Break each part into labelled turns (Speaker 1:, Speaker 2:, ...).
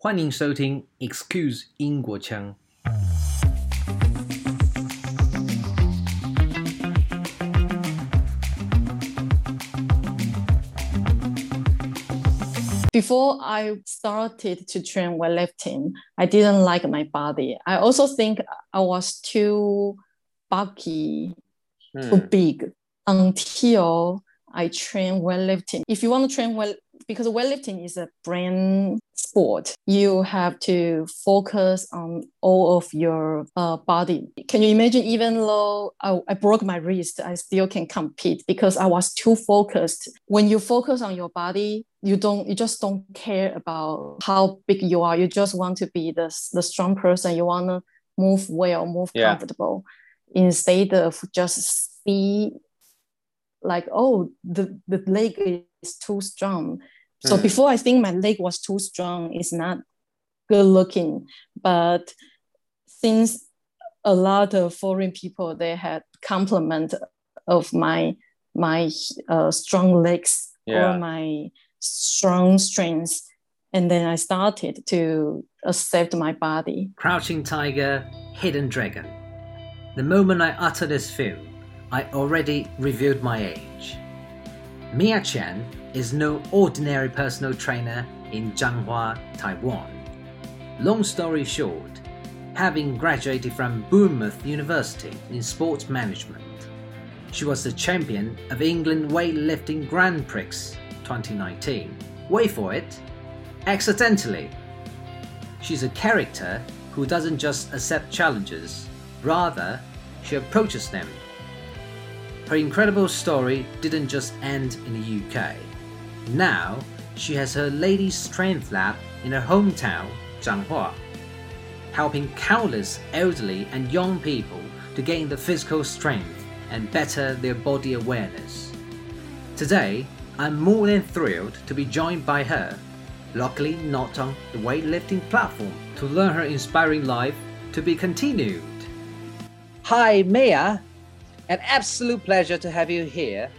Speaker 1: 欢迎收听 Excuse 英国腔。
Speaker 2: Before I started to train weightlifting, I didn't like my body. I also think I was too bulky, too big until I train weightlifting. If you want to train well, because weightlifting is a brain sport, you have to focus on all of your uh, body. Can you imagine? Even though I, I broke my wrist, I still can compete because I was too focused. When you focus on your body, you don't, you just don't care about how big you are. You just want to be the the strong person. You want to move well, move
Speaker 3: Yeah.
Speaker 2: comfortable, instead of just see like oh the the leg is too strong so
Speaker 3: Hmm.
Speaker 2: before i think my leg was too strong it's not good looking but since a lot of foreign people they had compliment of my my uh, strong legs
Speaker 3: Yeah.
Speaker 2: or my strong strengths and then i started to accept my body
Speaker 1: Crouching Tiger, Hidden Dragon. The moment I utter this film, I already revealed my age. Mia Chen is no ordinary personal trainer in Zhanghua, Taiwan. Long story short, having graduated from Bournemouth University in sports management, she was the champion of England weightlifting Grand Prix 2019. Wait for it, accidentally. She's a character who doesn't just accept challenges, rather, she approaches them. Her incredible story didn't just end in the UK. Now, she has her Ladies Strength Lab in her hometown, Zhanghua, helping countless elderly and young people to gain the physical strength and better their body awareness. Today, I'm more than thrilled to be joined by her, luckily not on the weightlifting platform, to learn her inspiring life to be continued. Hi, Mia. An absolute pleasure to have you here.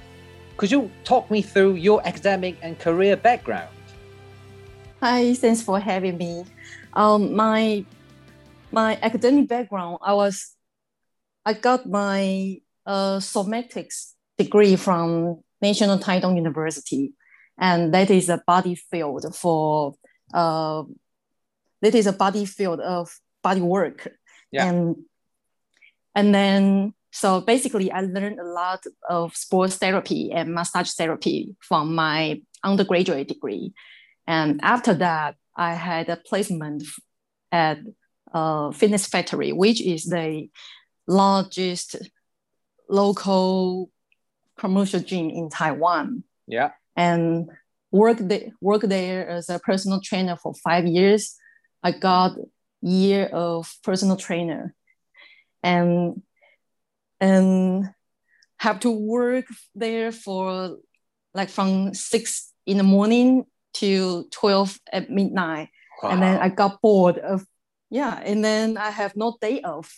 Speaker 1: Could you talk me through your academic and career background?
Speaker 2: Hi, thanks for having me. Um, my my academic background, I was I got my uh, somatics degree from National Taidong University, and that is a body field for uh, that is a body field of body work,
Speaker 3: Yeah.
Speaker 2: and and then so basically I learned a lot of sports therapy and massage therapy from my undergraduate degree. And after that, I had a placement at uh, Fitness Factory, which is the largest local commercial gym in Taiwan.
Speaker 3: Yeah.
Speaker 2: And worked the, worked there as a personal trainer for five years. I got year of personal trainer, and and have to work there for like from six in the morning to 12 at midnight and then i got bored of yeah and then i have no day off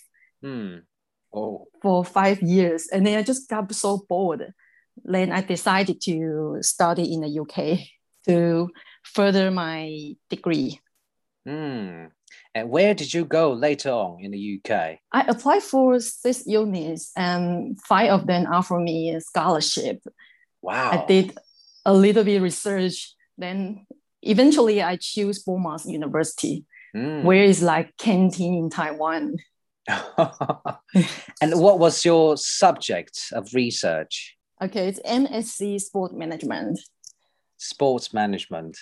Speaker 3: Hmm. Oh.
Speaker 2: for five years and then i just got so bored then i decided to study in the uk to further my degree
Speaker 3: Hmm. And where did you go later on in the UK?
Speaker 2: i applied for six units and five of them offered me a scholarship
Speaker 3: Wow.
Speaker 2: I did a little bit research. Then eventually I choose Bournemouth University,
Speaker 3: Hmm.
Speaker 2: where is like canteen in Taiwan.
Speaker 3: and what was your subject of research?
Speaker 2: Okay, it's MSc Sport Management.
Speaker 3: Sports management.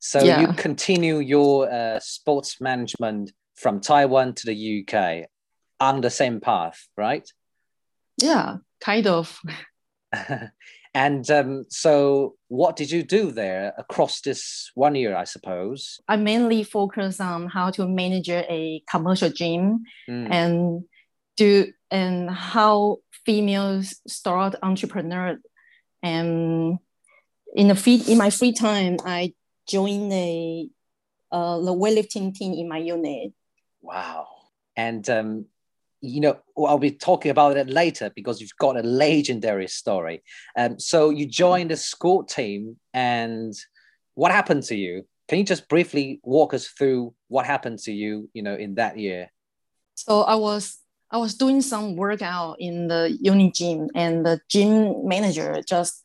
Speaker 3: So
Speaker 2: Yeah.
Speaker 3: you continue your uh, sports management from Taiwan to the UK on the same path, right?
Speaker 2: Yeah, kind of.
Speaker 3: and um, so, what did you do there across this one year? I suppose.
Speaker 2: I mainly focus on how to manage a commercial gym
Speaker 3: Mm.
Speaker 2: and do and how females start entrepreneur. And in the free in my free time, I join a uh, the weightlifting team in my unit.
Speaker 3: Wow. And um, you know, I'll be talking about it later because you've got a legendary story. Um, so you joined the school team, and what happened to you? can you just briefly walk us through what happened to you, you know, in that year?
Speaker 2: So I was I was doing some workout in the uni gym, and the gym manager just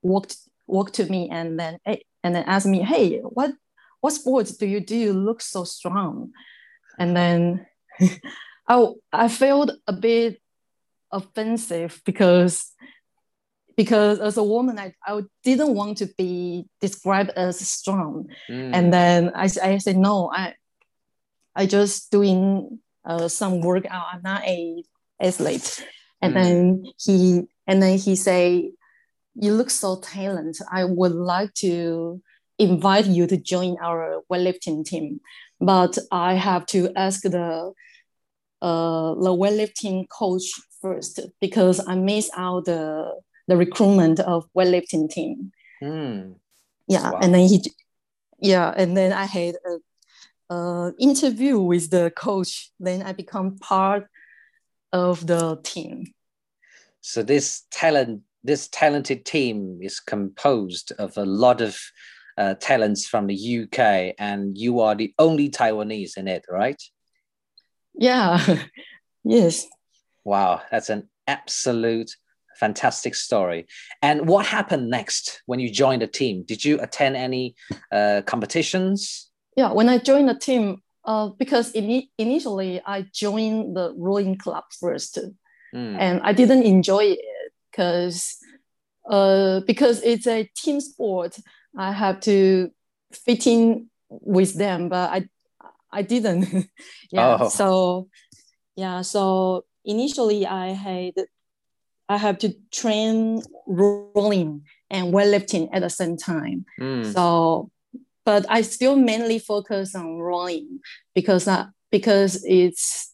Speaker 2: walked walked to me and then and then asked me, "Hey, what what sports do you do? You look so strong." And then I I felt a bit offensive because because as a woman I, I didn't want to be described as strong mm. and then I, I said no I I just doing uh, some workout I'm not a athlete and mm. then he and then he say you look so talented I would like to invite you to join our weightlifting team but I have to ask the uh, the weightlifting coach first because I missed out the the recruitment of weightlifting team. Mm. Yeah, wow. and then he, yeah, and then I had a, a interview with the coach. Then I become part of the team.
Speaker 3: So this talent, this talented team is composed of a lot of uh, talents from the UK, and you are the only Taiwanese in it, right?
Speaker 2: Yeah. yes.
Speaker 3: Wow, that's an absolute fantastic story. And what happened next when you joined the team? Did you attend any uh, competitions?
Speaker 2: Yeah, when I joined the team, uh, because in, initially I joined the rowing club first, mm. and I didn't enjoy it because uh, because it's a team sport. I have to fit in with them, but I I didn't. yeah, oh. so yeah, so initially I had I have to train rolling and weightlifting at the same time. Mm. So, but I still mainly focus on rolling because uh, because it's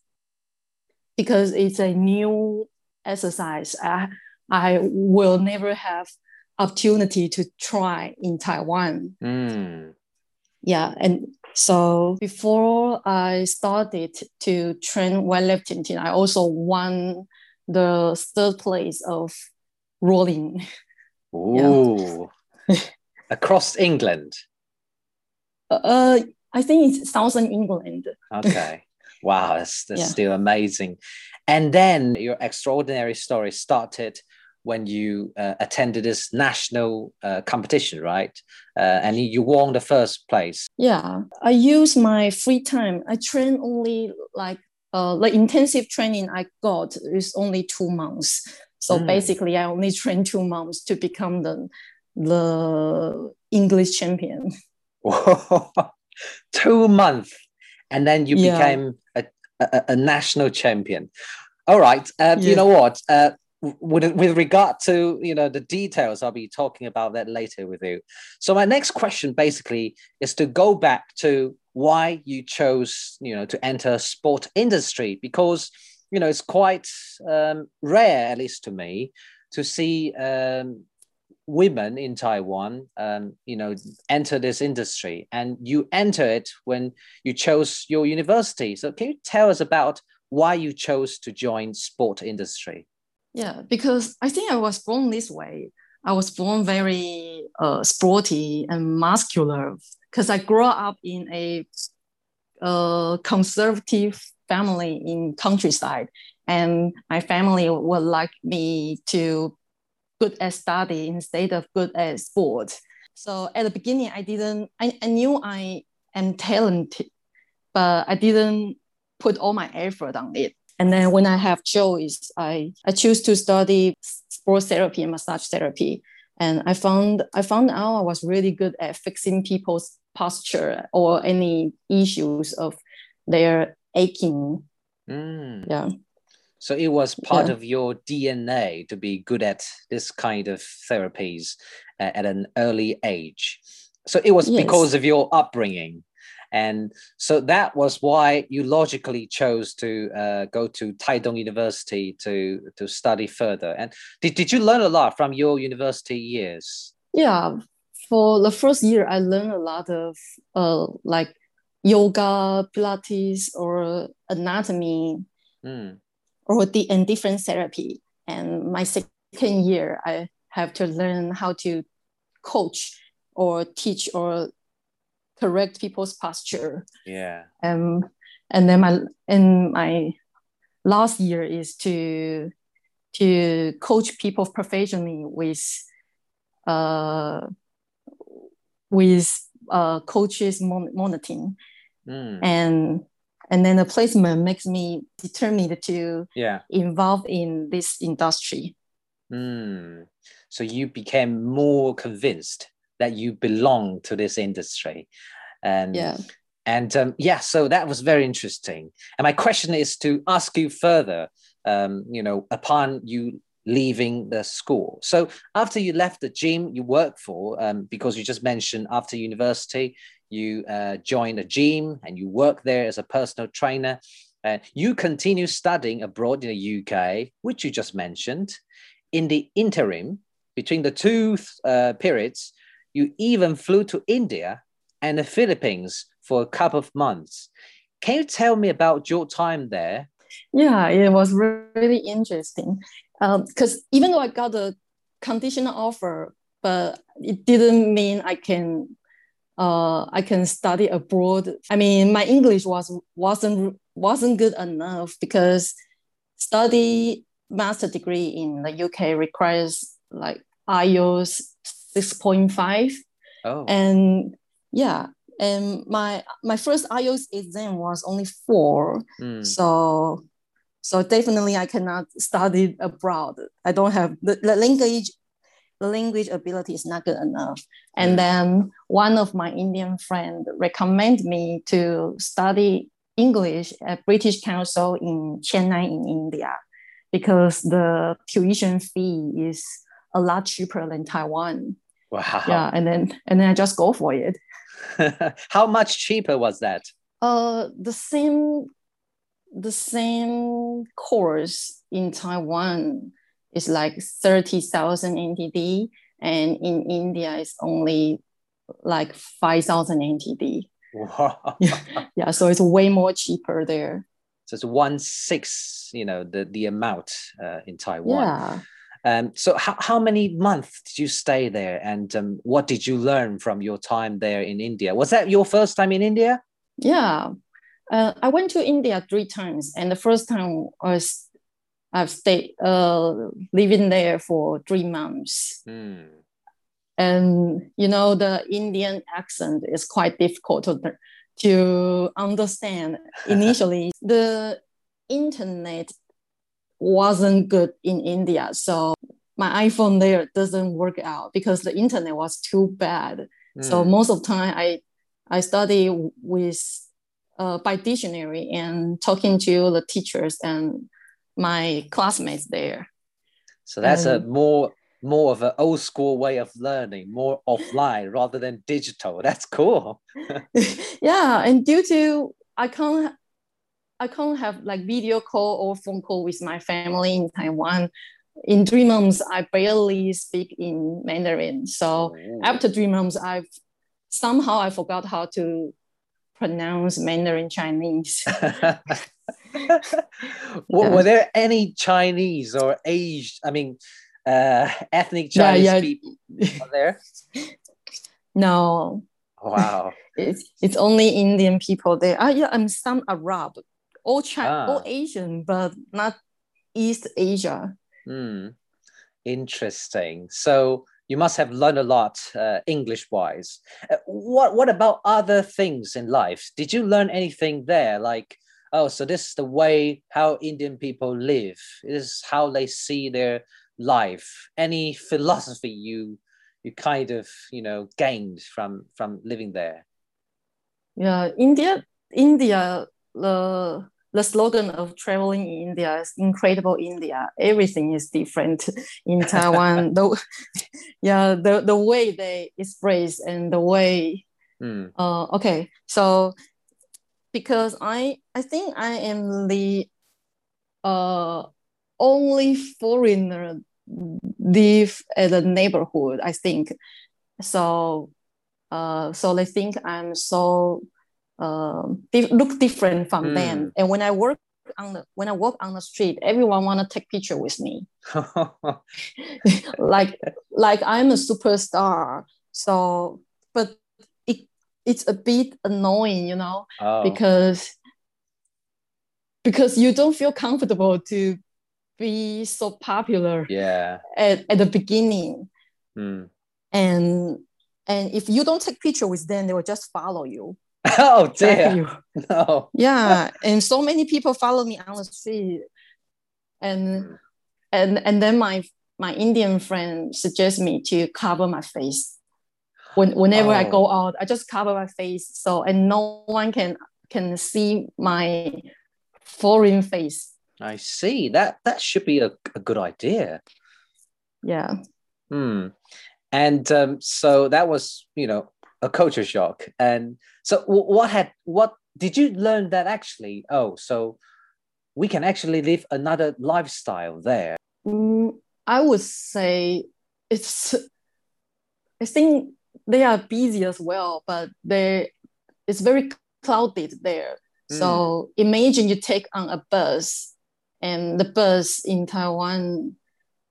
Speaker 2: because it's a new exercise. I I will never have opportunity to try in Taiwan. Mm. Yeah, and so before I started to train weightlifting, I also won the third place of rolling.
Speaker 3: Ooh. Across England?
Speaker 2: Uh, I think it's Southern England.
Speaker 3: Okay. Wow, that's, that's yeah. still amazing. And then your extraordinary story started when you uh, attended this national uh, competition, right? Uh, and you won the first place.
Speaker 2: Yeah, I use my free time. I train only like uh, the intensive training I got is only two months. So mm. basically, I only trained two months to become the the English champion.
Speaker 3: two months, and then you yeah. became a, a, a, national champion. All right. Uh, yeah. You know what? With, with regard to you know the details i'll be talking about that later with you. So my next question basically is to go back to why you chose you know to enter sport industry because you know it's quite um, rare at least to me to see um, women in taiwan um, you know enter this industry. And you enter it when you chose your university. So can you tell us about why you chose to join sport industry
Speaker 2: yeah, because I think I was born this way. I was born very uh, sporty and muscular because I grew up in a uh, conservative family in countryside, and my family would like me to good at study instead of good at sport. So at the beginning, I didn't. I, I knew I am talented, but I didn't put all my effort on it. And then when I have choice, I, I choose to study sports therapy and massage therapy. And I found I found out I was really good at fixing people's posture or any issues of their aching. Mm. Yeah.
Speaker 3: So it was part yeah. of your DNA to be good at this kind of therapies at an early age. So it was yes. because of your upbringing. And so that was why you logically chose to uh, go to Taidong University to, to study further. And did, did you learn a lot from your university years?
Speaker 2: Yeah, for the first year, I learned a lot of uh, like yoga, Pilates, or anatomy, mm. or the and different therapy. And my second year, I have to learn how to coach or teach or correct people's posture.
Speaker 3: Yeah.
Speaker 2: Um, and then my and my last year is to to coach people professionally with uh with uh coaches mon- monitoring mm. and and then the placement makes me determined to
Speaker 3: yeah
Speaker 2: involve in this industry
Speaker 3: mm. so you became more convinced that you belong to this industry. And
Speaker 2: yeah.
Speaker 3: and um, yeah so that was very interesting. And my question is to ask you further um, you know upon you leaving the school. So after you left the gym you worked for um, because you just mentioned after university you uh, joined a gym and you work there as a personal trainer and you continue studying abroad in the uk which you just mentioned in the interim between the two uh, periods you even flew to india and the philippines for a couple of months. Can you tell me about your time there?
Speaker 2: Yeah it was really interesting. Because um, even though i got a conditional offer but it didn't mean i can uh, I can study abroad. I mean, my English was wasn't wasn't good enough because study master degree in the UK requires like IELTS six point five.
Speaker 3: Oh.
Speaker 2: And yeah, and my my first IELTS exam was only four. Mm. So so definitely I cannot study abroad. I don't have the, the language the language ability is not good enough. And then one of my Indian friend recommended me to study English at British Council in Chennai in India because the tuition fee is a lot cheaper than Taiwan.
Speaker 3: Wow.
Speaker 2: Yeah, and then and then I just go for it.
Speaker 3: How much cheaper was that?
Speaker 2: Uh the same the same course in Taiwan is like 30,000 NTD, and in India it's only like 5,000 NTD.
Speaker 3: Wow.
Speaker 2: yeah, yeah, so it's way more cheaper there.
Speaker 3: So it's one six, you know, the the amount uh, in Taiwan.
Speaker 2: Yeah.
Speaker 3: Um, so how, how many months did you stay there and um, what did you learn from your time there in India? Was that your first time in India?
Speaker 2: Yeah, uh, I went to India three times and the first time was I've stayed uh, living there for three months.
Speaker 3: Mm.
Speaker 2: And you know the Indian accent is quite difficult to, to understand. Initially, the internet wasn't good in India, so my iPhone there doesn't work out because the internet was too bad. Mm. So most of the time, I I study with uh, by dictionary and talking to the teachers and my classmates there.
Speaker 3: So that's a more more of an old school way of learning, more offline rather than digital. That's cool.
Speaker 2: yeah, and due to I can't I can't have like video call or phone call with my family in Taiwan. In three months, I barely speak in Mandarin. So Ooh. after three months, I've somehow I forgot how to pronounce Mandarin Chinese.
Speaker 3: Were there any Chinese or Asian, I mean, uh, ethnic Chinese yeah, yeah. people there?
Speaker 2: No.
Speaker 3: Wow.
Speaker 2: it's, it's only Indian people there. Ah, yeah, I'm some Arab, all China, ah. all Asian, but not East Asia.
Speaker 3: Hmm. Interesting. So you must have learned a lot uh, English wise. Uh, what what about other things in life? Did you learn anything there? Like oh, so this is the way how Indian people live. This is how they see their life. Any philosophy you you kind of you know gained from from living there?
Speaker 2: Yeah, India, India. The the slogan of traveling in India is incredible India. Everything is different in Taiwan. the, yeah, the, the way they express and the way.
Speaker 3: Mm.
Speaker 2: Uh, okay, so because I I think I am the uh only foreigner live at the neighborhood. I think so. Uh, so they think I'm so uh, look different from mm. them. And when I work on the when I walk on the street, everyone want to take picture with me. like like I'm a superstar. So, but it it's a bit annoying, you know, oh. because because you don't feel comfortable to be so popular
Speaker 3: yeah
Speaker 2: at, at the beginning
Speaker 3: mm.
Speaker 2: and and if you don't take picture with them they will just follow you
Speaker 3: oh dear no
Speaker 2: yeah and so many people follow me on the street and and and then my my indian friend suggests me to cover my face when, whenever oh. i go out i just cover my face so and no one can can see my foreign face
Speaker 3: I see. That that should be a, a good idea.
Speaker 2: Yeah.
Speaker 3: Hmm. And um, so that was, you know, a culture shock. And so, what had what did you learn that actually? Oh, so we can actually live another lifestyle there.
Speaker 2: Mm, I would say it's. I think they are busy as well, but they it's very clouded there. Mm. So imagine you take on a bus and the bus in Taiwan,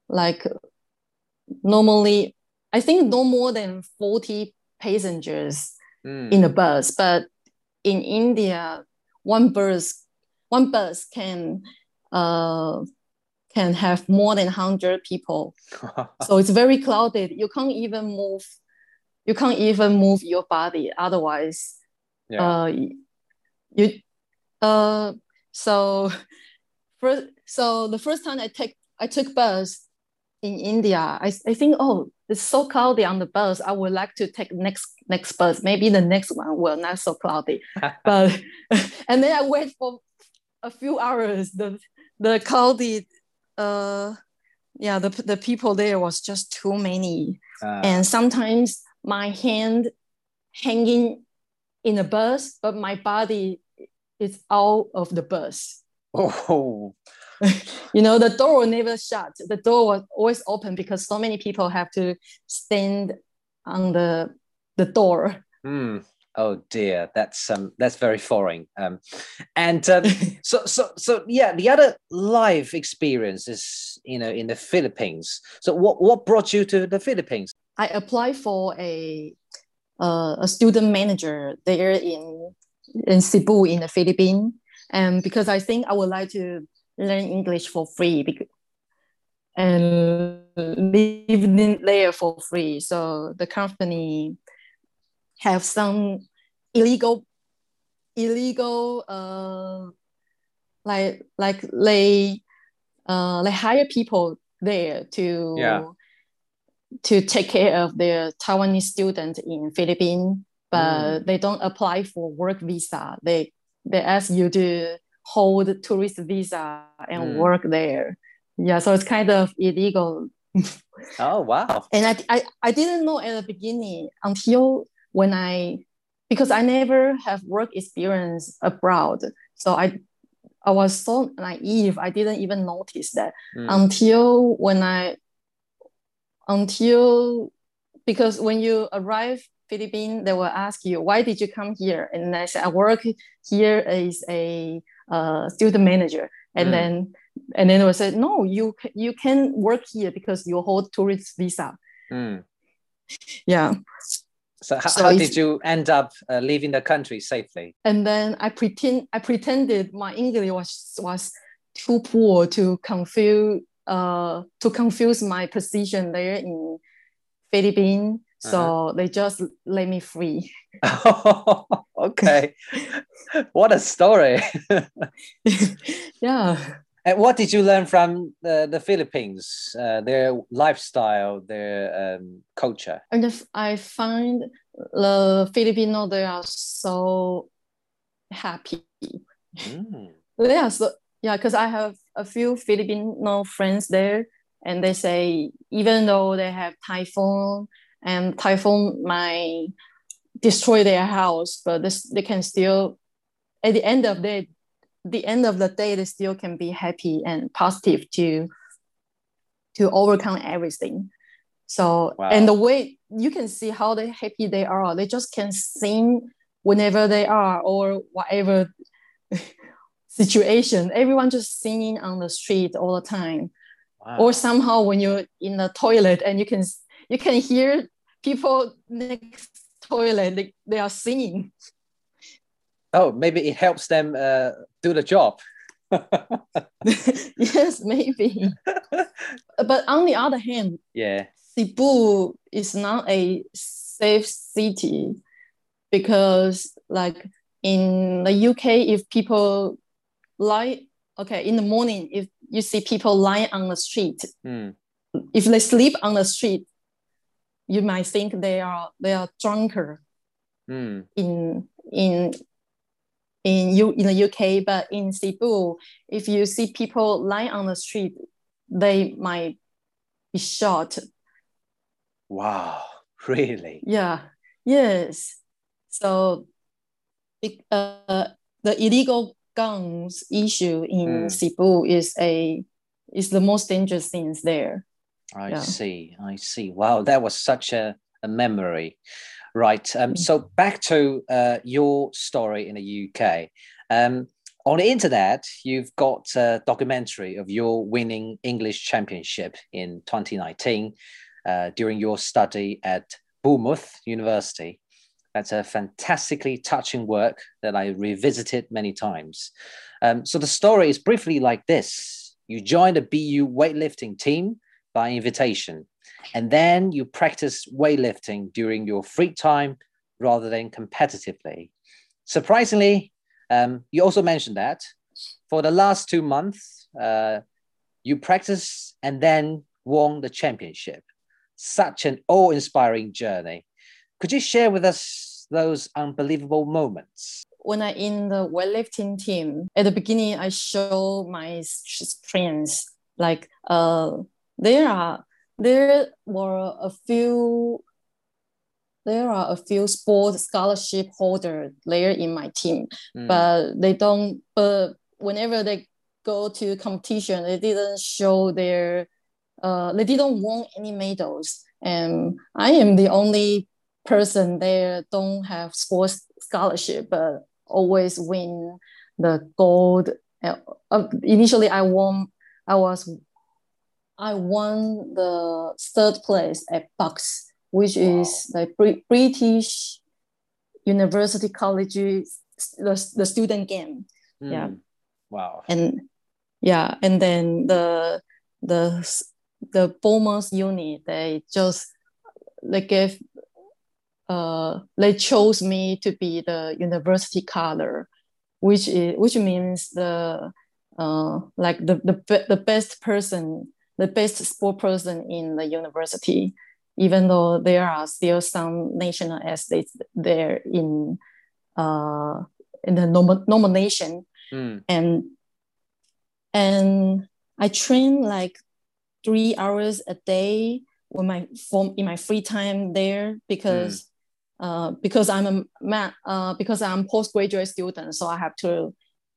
Speaker 2: like normally, I think no more than 40 passengers mm. in a bus, but in India, one bus one bus can uh, can have more than 100 people. so it's very crowded. You can't even move. You can't even move your body. Otherwise, yeah. uh, you uh, so first, so the first time I take I took bus in India, I, I think oh it's so cloudy on the bus. I would like to take next next bus. Maybe the next one will not so cloudy. but and then I wait for a few hours. The the cloudy uh yeah the the people there was just too many. Uh. And sometimes my hand hanging in the bus, but my body is out of the bus.
Speaker 3: Oh.
Speaker 2: you know, the door will never shut. The door was always open because so many people have to stand on the the door.
Speaker 3: Mm. Oh dear, that's um that's very foreign. Um, and um, so so so yeah, the other live experience is you know in the Philippines. So what what brought you to the Philippines?
Speaker 2: I applied for a uh, a student manager there in in Cebu in the Philippines and because I think I would like to learn English for free because, and live there for free. So the company have some illegal illegal uh like like they uh they hire people there to
Speaker 3: yeah.
Speaker 2: to take care of their Taiwanese students in Philippines, but mm. they don't apply for work visa. They they ask you to hold tourist visa and mm. work there. Yeah, so it's kind of illegal.
Speaker 3: oh wow!
Speaker 2: And I, I I didn't know at the beginning until when I because I never have work experience abroad. So I I was so naive. I didn't even notice that mm. until when I until because when you arrive Philippines, they will ask you, why did you come here? And I said, I work here as a uh, student manager. And mm. then and then they will say, no, you you can work here because you hold tourist visa.
Speaker 3: Mm.
Speaker 2: Yeah.
Speaker 3: So, how, so how did you end up uh, leaving the country safely?
Speaker 2: And then I pretend I pretended my English was was too poor to confuse uh to confuse my position there in Philippines so uh-huh. they just let me free.
Speaker 3: Okay. what a story.
Speaker 2: yeah.
Speaker 3: And what did you learn from the, the Philippines, uh, their lifestyle, their um, culture?
Speaker 2: And if I find the Filipino, they are so happy. Mm. yeah, so, yeah, because I have a few Filipino friends there, and they say even though they have typhoon, and typhoon might destroy their house, but this, they can still, at the end of the the end of the day, they still can be happy and positive to to overcome everything. So wow. and the way you can see how they happy they are, they just can sing whenever they are or whatever situation. Everyone just singing on the street all the time. Wow. Or somehow when you're in the toilet and you can you can hear people next toilet, they, they are singing.
Speaker 3: Oh, maybe it helps them uh, do the job.
Speaker 2: yes, maybe. but on the other hand,
Speaker 3: yeah,
Speaker 2: Cebu is not a safe city because, like in the UK, if people lie, okay, in the morning, if you see people lying on the street, mm. if they sleep on the street, you might think they are they are drunker. Mm. In in in U in the UK, but in Cebu, if you see people lying on the street, they might be shot.
Speaker 3: Wow, really?
Speaker 2: Yeah. Yes. So, uh, the illegal guns issue in mm. Cebu is a is the most dangerous things there.
Speaker 3: I yeah. see. I see. Wow, that was such a, a memory. Right. Um, so back to uh, your story in the UK. Um, on the internet, you've got a documentary of your winning English championship in 2019 uh, during your study at Bournemouth University. That's a fantastically touching work that I revisited many times. Um, so the story is briefly like this You joined a BU weightlifting team by invitation and then you practice weightlifting during your free time rather than competitively. Surprisingly, um, you also mentioned that for the last two months, uh, you practice and then won the championship. Such an awe inspiring journey. Could you share with us those unbelievable moments?
Speaker 2: When I in the weightlifting team, at the beginning, I show my strengths. Like uh, there are there were a few there are a few sports scholarship holder there in my team mm. but they don't but whenever they go to competition they didn't show their uh, they didn't won any medals and i am the only person there don't have sports scholarship but always win the gold uh, initially i won i was I won the third place at BUCS, which wow. is the British University College, the, the student game. Mm. Yeah.
Speaker 3: Wow.
Speaker 2: And yeah, and then the the the Bournemouth unit, they just they gave uh they chose me to be the university color, which is which means the uh like the the, the best person the best sport person in the university, even though there are still some national athletes there in uh, in the nom- nomination. Mm. And and I train like three hours a day when my form in my free time there because mm. uh, because I'm a man uh, because I'm postgraduate student, so I have to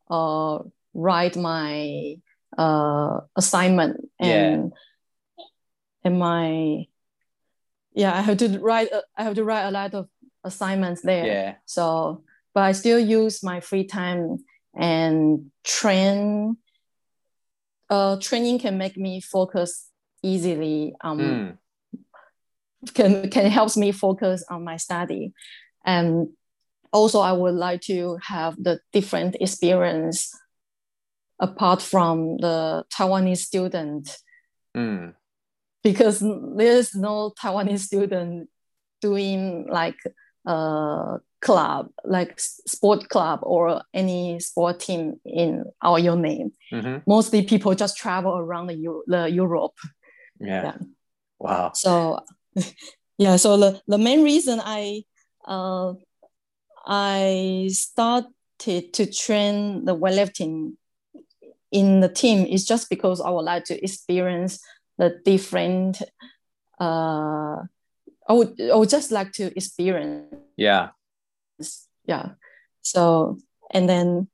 Speaker 2: uh, write my uh, assignment and yeah. and my yeah I have to write I have to write a lot of assignments there.
Speaker 3: Yeah.
Speaker 2: So but I still use my free time and train. Uh, training can make me focus easily. Um, mm. can can helps me focus on my study, and also I would like to have the different experience apart from the Taiwanese student. Mm. Because there's no Taiwanese student doing like a club, like sport club or any sport team in our your name. Mm-hmm. Mostly people just travel around the, the Europe.
Speaker 3: Yeah. yeah. Wow.
Speaker 2: So yeah, so the, the main reason I uh, I started to train the weightlifting in the team is just because I would like to experience the different. Uh, I would I would just like to experience.
Speaker 3: Yeah.
Speaker 2: Yeah. So and then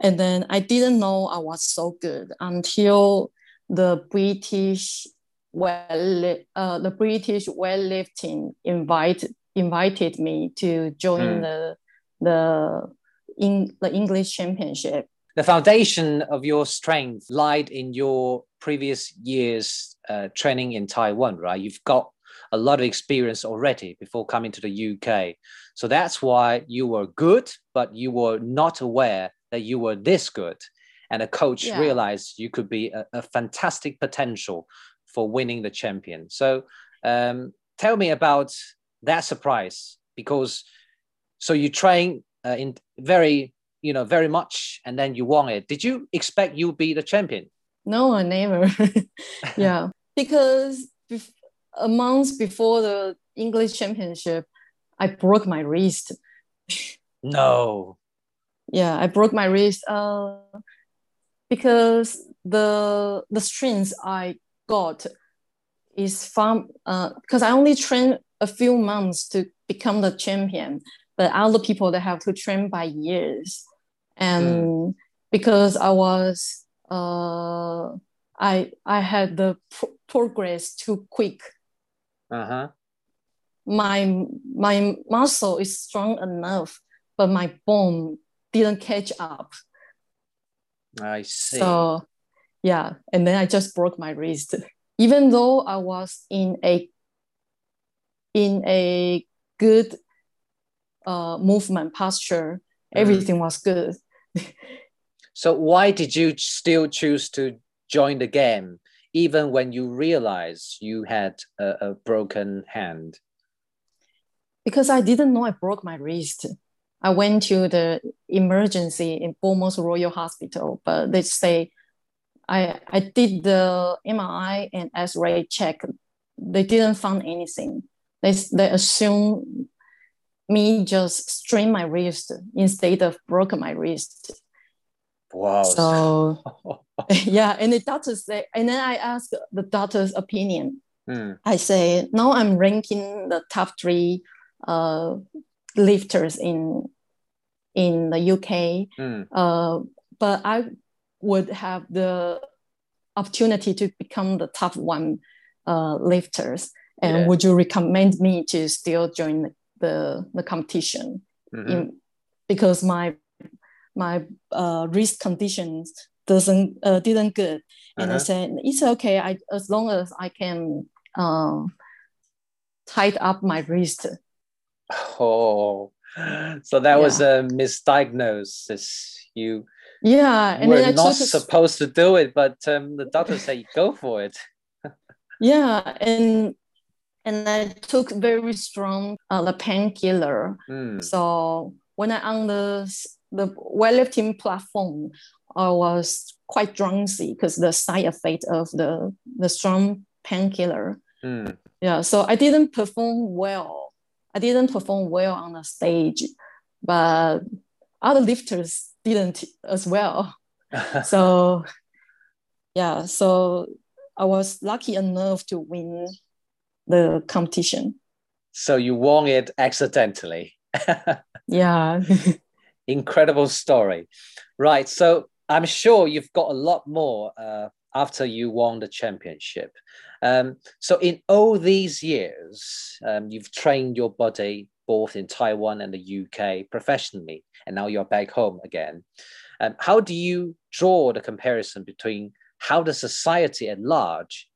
Speaker 2: and then I didn't know I was so good until the British well uh, the British weightlifting invite invited me to join mm. the the in the English championship
Speaker 3: the foundation of your strength lied in your previous years uh, training in Taiwan, right? You've got a lot of experience already before coming to the UK. So that's why you were good, but you were not aware that you were this good. And a coach yeah. realized you could be a, a, fantastic potential for winning the champion. So um, tell me about that surprise because so you train uh, in very you know very much and then you won it. Did you expect you be the champion?
Speaker 2: No i never. Yeah. Because a month before the english championship i broke my wrist.
Speaker 3: No.
Speaker 2: Yeah i broke my wrist uh, because the the strings i got is from uh, because i only trained a few months to become the champion but other people that have to train by years. And mm. because i was uh, i i had the pro- progress too quick.
Speaker 3: Uh-huh.
Speaker 2: My my muscle is strong enough but my bone didn't catch up.
Speaker 3: I see.
Speaker 2: So yeah and then i just broke my wrist. Even though i was in a in a good uh, movement posture mm. everything was good
Speaker 3: so why did you still choose to join the game even when you realized you had a, a broken hand
Speaker 2: because i didn't know i broke my wrist i went to the emergency in Bournemouth Royal Hospital, but they say I, I did the MRI and X-ray check. They didn't find anything. They, they assume me just strain my wrist instead of broke my wrist.
Speaker 3: Wow.
Speaker 2: So yeah, and the doctor say, and then I ask the doctor's opinion.
Speaker 3: Mm.
Speaker 2: I say, now I'm ranking the top three uh, lifters in in the UK.
Speaker 3: Mm.
Speaker 2: Uh, but I would have the opportunity to become the top one uh, lifters. And yeah. would you recommend me to still join the, the competition?
Speaker 3: Mm-hmm. In,
Speaker 2: because my my uh, wrist conditions doesn't uh, didn't good, and uh-huh. I said it's okay. I as long as I can uh, tight up my wrist.
Speaker 3: Oh, so that yeah. was a misdiagnosis. You
Speaker 2: yeah
Speaker 3: and we're not supposed to do it but um, the doctor said go for it
Speaker 2: yeah and and i took very strong uh, the painkiller
Speaker 3: mm.
Speaker 2: so when i on the the weightlifting platform i was quite drowsy because the side effect of the the strong painkiller
Speaker 3: mm.
Speaker 2: yeah so i didn't perform well i didn't perform well on the stage but other lifters didn't as well. so yeah, so I was lucky enough to win the competition.
Speaker 3: So you won it accidentally.
Speaker 2: yeah.
Speaker 3: Incredible story. Right. So I'm sure you've got a lot more uh, after you won the championship. Um, so in all these years, um, you've trained your body both in Taiwan and the UK professionally, and now you're back home again. Um, how do you draw the comparison between how the society at large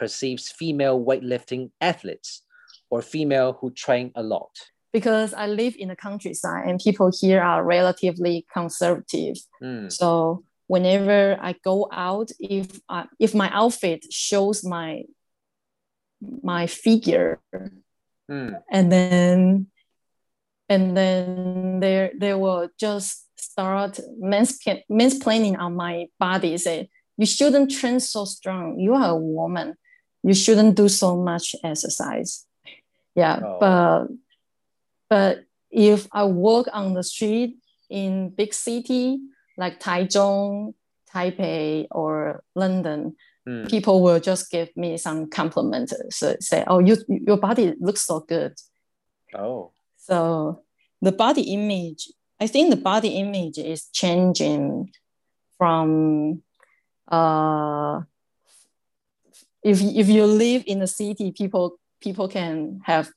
Speaker 3: perceives female weightlifting athletes or female who train a lot?
Speaker 2: Because I live in the countryside and people here are relatively conservative.
Speaker 3: Mm.
Speaker 2: So whenever I go out, if I, if my outfit shows my my figure,
Speaker 3: mm.
Speaker 2: and then and then they they will just start mansplaining on my body say you shouldn't train so strong you are a woman you shouldn't do so much exercise yeah oh. but but if i walk on the street in big city like taichung taipei or london
Speaker 3: mm.
Speaker 2: people will just give me some compliment so say oh you, your body looks so good
Speaker 3: oh
Speaker 2: so the body image, I think the body image is changing from uh, if if you live in a city, people people can have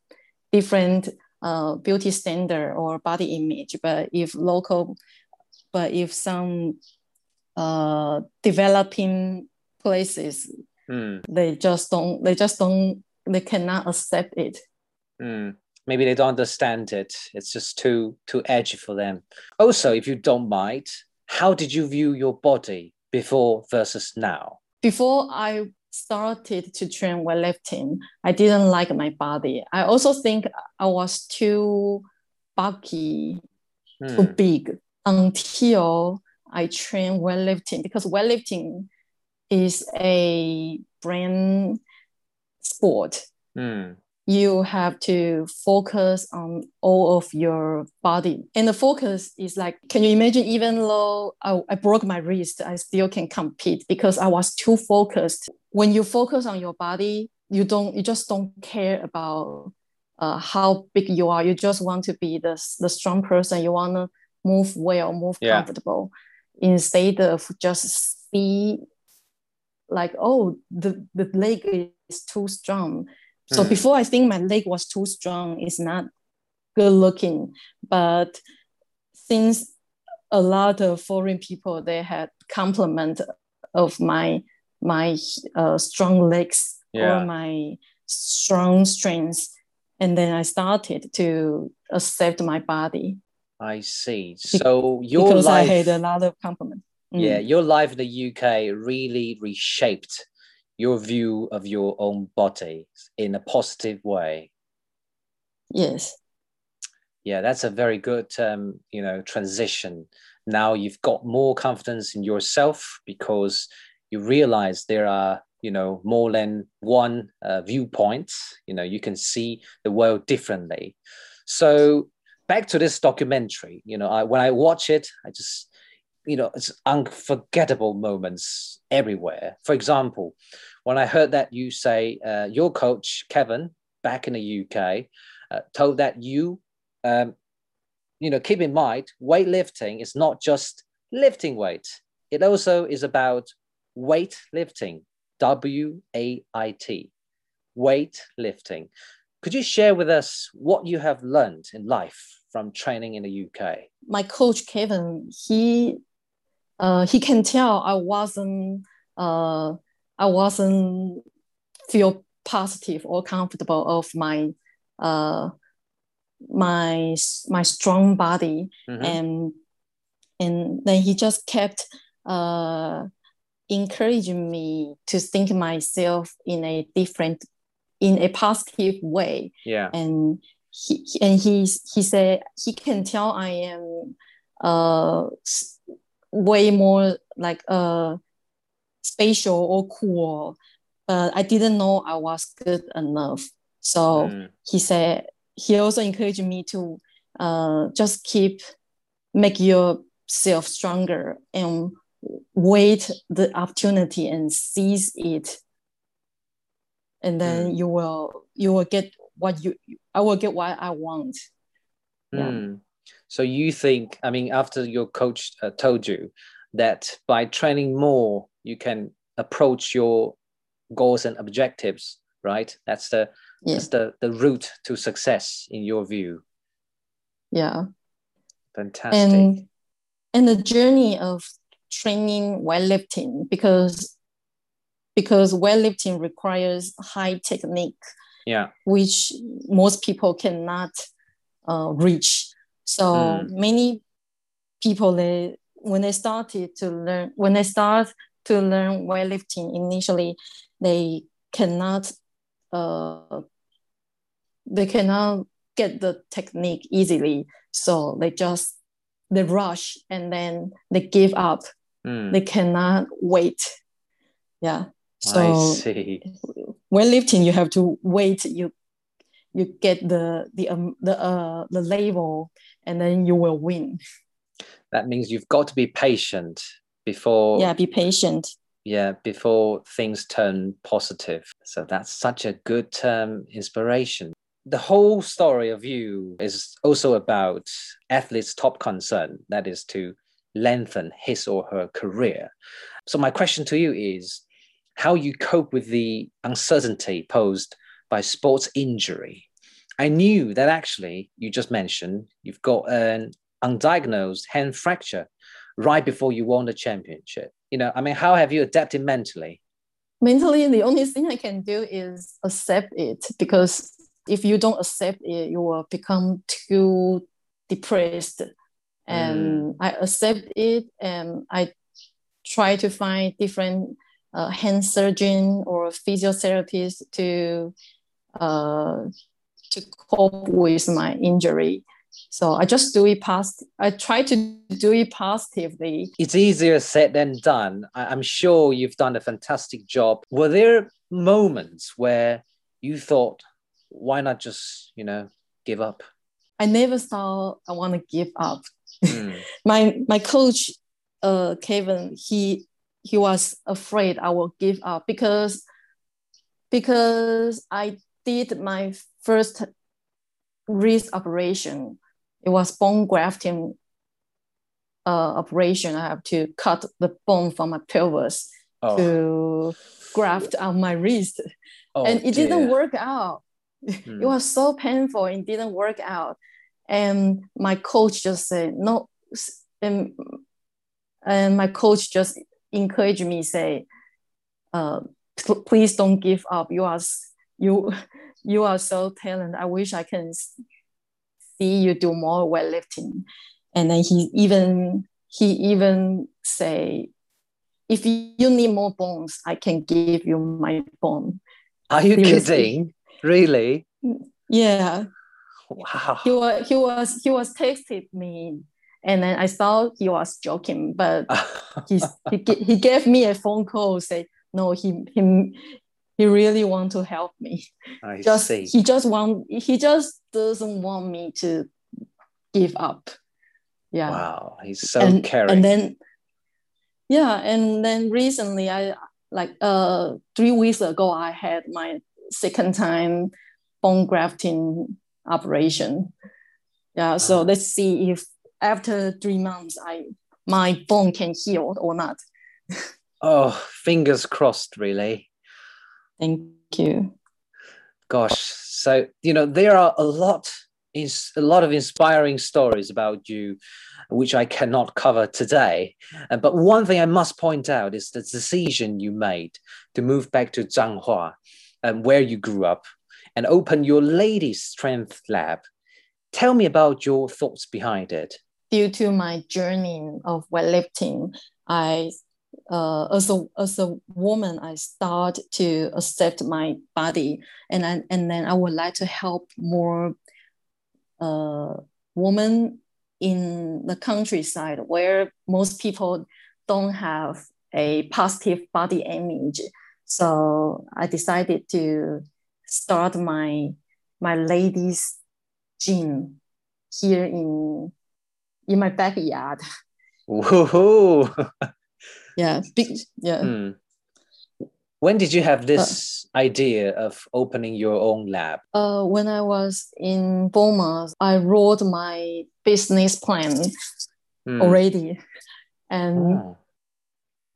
Speaker 2: different uh, beauty standard or body image. But if local, but if some uh, developing places,
Speaker 3: mm.
Speaker 2: they just don't they just don't they cannot accept it.
Speaker 3: Mm. Maybe they don't understand it. It's just too too edgy for them. Also, if you don't mind, how did you view your body before versus now?
Speaker 2: Before I started to train weightlifting, I didn't like my body. I also think I was too bulky, hmm. too big until I trained weightlifting because weightlifting is a brand sport.
Speaker 3: Mm.
Speaker 2: You have to focus on all of your body. And the focus is like, can you imagine, even though I, I broke my wrist, I still can compete because I was too focused. When you focus on your body, you don't, you just don't care about uh, how big you are. You just want to be the, the strong person. You want to move well, move yeah. comfortable instead of just see like, oh, the, the leg is too strong. So mm. before I think my leg was too strong, it's not good looking. But since a lot of foreign people they had compliment of my my uh, strong legs yeah. or my strong strengths, and then I started to accept my body.
Speaker 3: I see. So your
Speaker 2: because
Speaker 3: life,
Speaker 2: I had a lot of compliment.
Speaker 3: Mm. Yeah, your life in the UK really reshaped your view of your own body in a positive way.
Speaker 2: Yes.
Speaker 3: Yeah, that's a very good, um, you know, transition. Now you've got more confidence in yourself because you realize there are, you know, more than one uh, viewpoint. You know, you can see the world differently. So back to this documentary, you know, I, when I watch it, I just you know, it's unforgettable moments everywhere. For example, when I heard that you say uh, your coach Kevin back in the UK uh, told that you, um, you know, keep in mind weightlifting is not just lifting weight; it also is about wait lifting. W A I T, wait lifting. Could you share with us what you have learned in life from training in the UK?
Speaker 2: My coach Kevin, he uh, he can tell I wasn't uh, I wasn't feel positive or comfortable of my uh, my my strong body. Mm-hmm. and and then he just kept uh, encouraging me to think myself in a different in a positive way.
Speaker 3: Yeah.
Speaker 2: And he and he he said he can tell i am uh way more like uh spatial or cool but i didn't know i was good enough so mm. he said he also encouraged me to uh just keep make yourself stronger and wait the opportunity and seize it and then mm. you will you will get what you i will get what i want
Speaker 3: yeah. Mm. So you think, I mean, after your coach uh, told you that by training more, you can approach your goals and objectives, right? That's the yeah. that's the the route to success in your view.
Speaker 2: Yeah.
Speaker 3: Fantastic.
Speaker 2: And and the journey of training weightlifting because because weightlifting requires high technique
Speaker 3: yeah
Speaker 2: which most people cannot uh, reach so mm. many people they when they started to learn when they start to learn weightlifting initially, they cannot uh, they cannot get the technique easily. So they just they rush and then they give up.
Speaker 3: Mm.
Speaker 2: They cannot wait. Yeah. So
Speaker 3: see.
Speaker 2: weightlifting, you have to wait. You you get the the um, the uh, the label and then you will win.
Speaker 3: That means you've got to be patient before
Speaker 2: yeah be patient.
Speaker 3: Yeah before things turn positive. So that's such a good term, inspiration. The whole story of you is also about athlete's top concern that is to lengthen his or her career. So my question to you is how you cope with the uncertainty posed by sports injury. I knew that actually, you just mentioned you've got an undiagnosed hand fracture right before you won the championship. You know, I mean, how have you adapted mentally?
Speaker 2: mentally the only thing i can do is accept it because if you don't accept it you will become too depressed and mm. i accept it and i try to find different uh, hand surgeon or physiotherapist to uh, to cope with my injury so I just do it past. I try to do it positively.
Speaker 3: It's easier said than done. I'm sure you've done a fantastic job. Were there moments where you thought, why not just, you know, give up?
Speaker 2: I never thought I want to give up. Mm. my my coach, uh, Kevin, he he was afraid I will give up because because I did my first wrist operation it was bone grafting uh, operation. I have to cut the bone from my pelvis oh. to graft on my wrist. Oh, and it dear. didn't work out. Hmm. It was so painful. It didn't work out. And my coach just said, no. And, and my coach just encouraged me, say, uh, please don't give up. You are, you, you are so talented. I wish I can see you do more weightlifting. And then he even he even say, if you need more bones, I can give you my bone.
Speaker 3: Are you kidding? Really?
Speaker 2: Yeah.
Speaker 3: Wow.
Speaker 2: He was he was he was texted me and then I thought he was joking, but he, he he gave me a phone call say no he he he really want to help me.
Speaker 3: I
Speaker 2: just
Speaker 3: see.
Speaker 2: he just want he just doesn't want me to give up. Yeah.
Speaker 3: Wow, he's so
Speaker 2: and,
Speaker 3: caring.
Speaker 2: And then yeah, and then recently I like uh three weeks ago I had my second time bone grafting operation. Yeah, so uh-huh. let's see if after three months I my bone can heal or not.
Speaker 3: oh, fingers crossed, really.
Speaker 2: Thank you.
Speaker 3: Gosh, so you know there are a lot is a lot of inspiring stories about you, which I cannot cover today. Uh, but one thing I must point out is the decision you made to move back to Zhanghua, um, where you grew up, and open your ladies' strength lab. Tell me about your thoughts behind it.
Speaker 2: Due to my journey of weightlifting, I uh, as a as a woman, I start to accept my body, and I, and then I would like to help more uh, women in the countryside where most people don't have a positive body image. So I decided to start my my ladies gym here in in my backyard. yeah, big yeah.
Speaker 3: Mm. When did you have this uh, idea of opening your own lab?
Speaker 2: Uh, when I was in Beaumont, I wrote my business plan mm. already, and oh.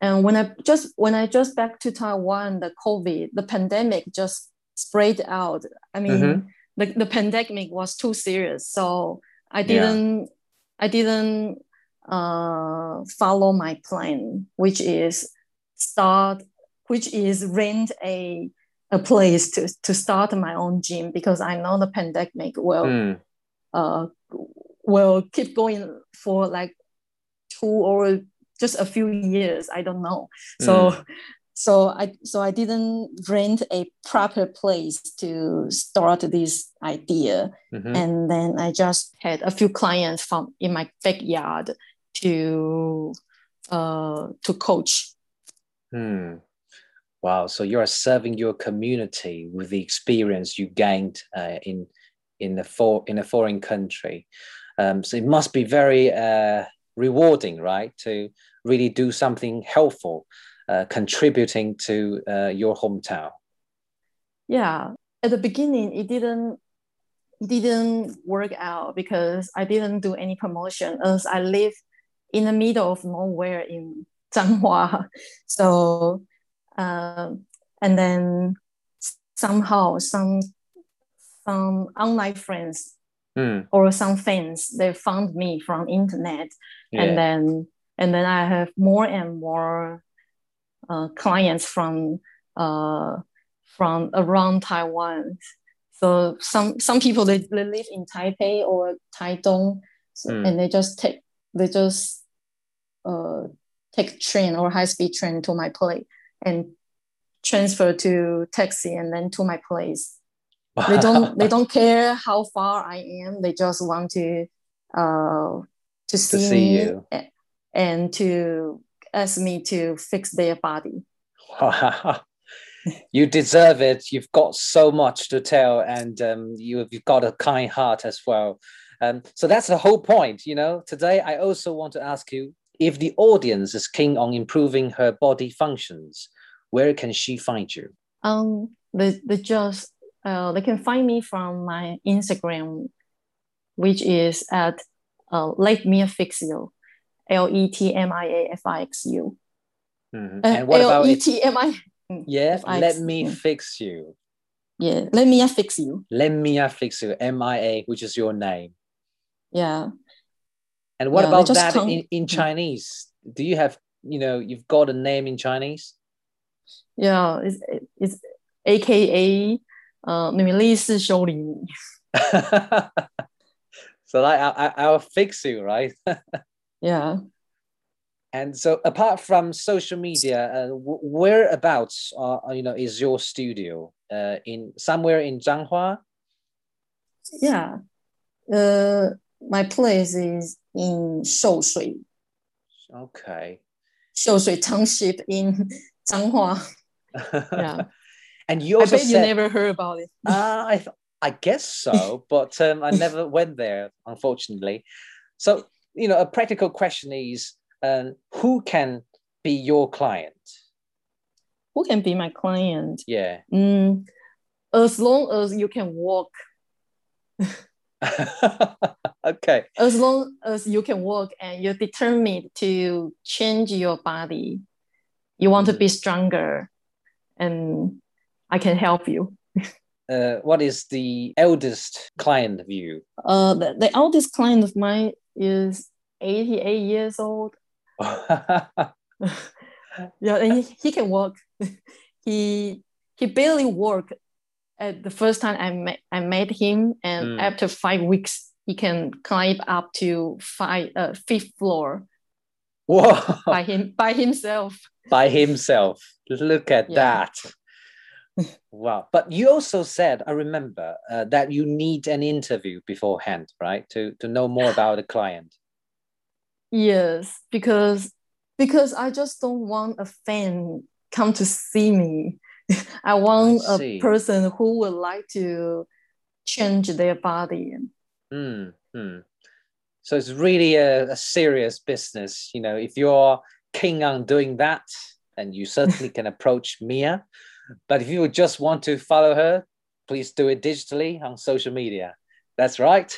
Speaker 2: and when I just when I just back to Taiwan, the COVID, the pandemic just spread out. I mean, mm-hmm. the, the pandemic was too serious, so I didn't yeah. I didn't uh, follow my plan, which is start, which is rent a a place to, to start my own gym because I know the pandemic will mm. uh, will keep going for like two or just a few years. I don't know. So mm. so I so I didn't rent a proper place to start this idea, mm-hmm. and then I just had a few clients from in my backyard to uh, to coach.
Speaker 3: Hmm. Wow! So you are serving your community with the experience you gained uh, in in the for in a foreign country. Um, so it must be very uh, rewarding, right? To really do something helpful, uh, contributing to uh, your hometown.
Speaker 2: Yeah, at the beginning, it didn't it didn't work out because I didn't do any promotion as I live in the middle of nowhere in Zhanghua. So, uh, and then somehow some some online friends mm. or some fans they found me from internet, yeah. and then and then I have more and more uh, clients from uh, from around Taiwan. So some some people they, they live in Taipei or Taitung, so, mm. and they just take they just uh, take train or high speed train to my place and transfer to taxi and then to my place. they don't they don't care how far I am. They just want to uh, to see, to see me you. and to ask me to fix their body.
Speaker 3: you deserve it. You've got so much to tell, and um, you've, you've got a kind heart as well. Um, so that's the whole point. You know, today I also want to ask you if the audience is keen on improving her body functions, where can she find you?
Speaker 2: Um, they, they just uh, they can find me from my Instagram, which is at uh, Let Mia Fix You, L E T M I A F I X U.
Speaker 3: Mm-hmm. Uh, and what about L E T M I? Yeah, let me fix you.
Speaker 2: Yeah, let me fix you.
Speaker 3: Let me fix you. M I A, which is your name
Speaker 2: Yeah.
Speaker 3: And what yeah, about that in, in Chinese? Do you have, you know, you've got a name in Chinese?
Speaker 2: Yeah, it's, it's AKA uh, 你们类似修理你。
Speaker 3: so like I, I, I'll fix you, right?
Speaker 2: yeah.
Speaker 3: And so, apart from social media, uh, whereabouts, uh, you know, is your studio? Uh, in somewhere in Zhanghua?
Speaker 2: Yeah, uh, my place is in Shoushui.
Speaker 3: Okay.
Speaker 2: Shoushui Township in Zhanghua. yeah.
Speaker 3: and you also I bet
Speaker 2: said, you never heard about it.
Speaker 3: uh, I, I guess so, but um, I never went there, unfortunately. So, you know, a practical question is um, who can be your client?
Speaker 2: Who can be my client?
Speaker 3: Yeah.
Speaker 2: Mm, as long as you can walk.
Speaker 3: okay.
Speaker 2: As long as you can walk and you're determined to change your body, you want to be mm. stronger, and I can help you.
Speaker 3: uh, what is the eldest client of you?
Speaker 2: Uh, the, the eldest client of mine is 88 years old. yeah, and he, he can walk. he he barely walk at the first time I met I met him, and mm. after five weeks, he can climb up to five uh, fifth floor.
Speaker 3: Whoa!
Speaker 2: By him by himself.
Speaker 3: By himself. Look at yeah. that. wow! But you also said, I remember uh, that you need an interview beforehand, right? To to know more about the client.
Speaker 2: Yes, because because I just don't want a fan come to see me. I want I a person who would like to change their body.
Speaker 3: Mm, mm. So it's really a, a, serious business. You know, if you're keen on doing that, then you certainly can approach Mia. But if you just want to follow her, please do it digitally on social media. That's right.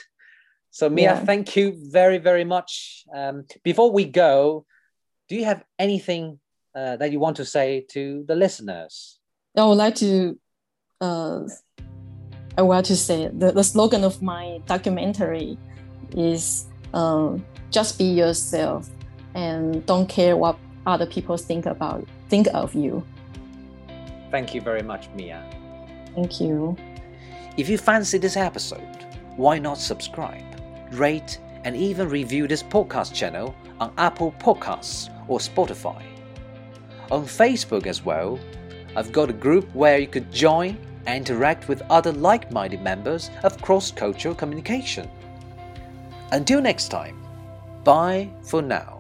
Speaker 3: So Mia, yeah. thank you very, very much. Um, before we go, do you have anything uh, that you want to say to the listeners?
Speaker 2: I would like to, uh, I want to say the, the slogan of my documentary is uh, just be yourself and don't care what other people think about think of you.
Speaker 3: Thank you very much, Mia.
Speaker 2: Thank you.
Speaker 3: If you fancy this episode, why not subscribe? rate, and even review this podcast channel on Apple Podcasts or Spotify. On Facebook as well, I've got a group where you could join and interact with other like minded members of cross cultural communication. Until next time, bye for now.